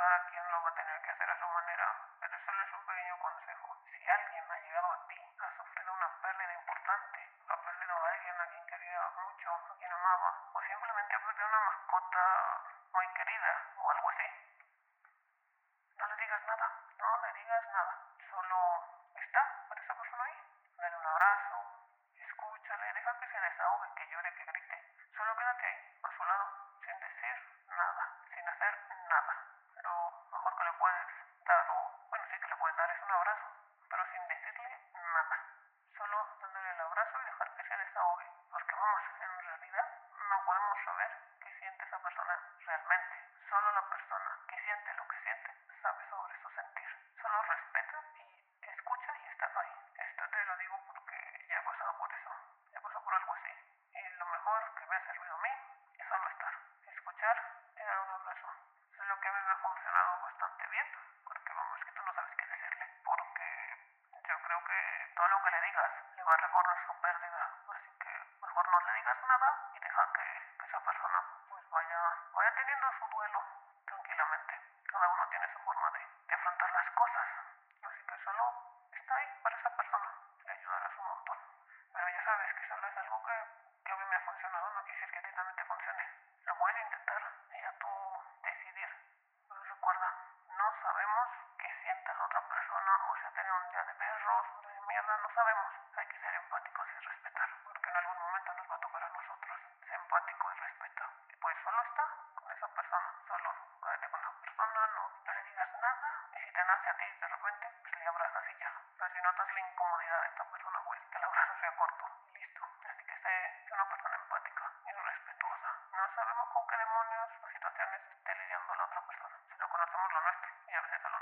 Cada quien lo va a tener que hacer a su manera, pero solo es un pequeño consejo. Si alguien ha llegado a ti, ha sufrido una pérdida importante, ha perdido a alguien a quien quería mucho, a quien amaba, o simplemente ha perdido una mascota muy querida o algo así, no le digas nada, no le digas nada. Solo está para esa persona ahí. Dale un abrazo, escúchale, deja que se desahogue, que llore, que grite. Solo quédate ahí, a su lado, sin decir nada, sí que le puedes dar, es un abrazo, pero sin decirle nada. Solo dándole el abrazo y dejar que se desahogue. Porque vamos, en realidad no podemos saber qué siente esa persona realmente. Solo la persona que siente lo que siente sabe sobre su sentir. Solo respeta y escucha y está ahí. Esto te lo digo porque ya he pasado por eso. He pasado por algo así. Y lo mejor que me ha servido va a recordar su pérdida. Así que mejor no le digas nada y deja que, que esa persona pues vaya, vaya teniendo su duelo tranquilamente. Cada uno tiene su forma de, de afrontar las cosas. Así que solo está ahí para esa persona. Le ayudarás un montón. Pero ya sabes que solo es algo que, que a mí me ha funcionado. No quieres que a ti también te funcione. Lo puedes intentar y ya tú decidir. Pero recuerda, no sabemos qué siente la otra persona o si ha tenido un día de perros, de mierda, no sabemos. Hay empático y respeta. Y pues solo está con esa persona, solo quédate con la persona, no, no le digas nada. Y si te nace a ti de repente, pues le abrazas y ya. Pero si notas la incomodidad de esta persona, pues que el abrazo sea corto y listo. Así que sé, una persona empática y respetuosa. No sabemos con qué demonios o situaciones esté lidiando la otra persona. Solo conocemos lo nuestro y a veces en eso.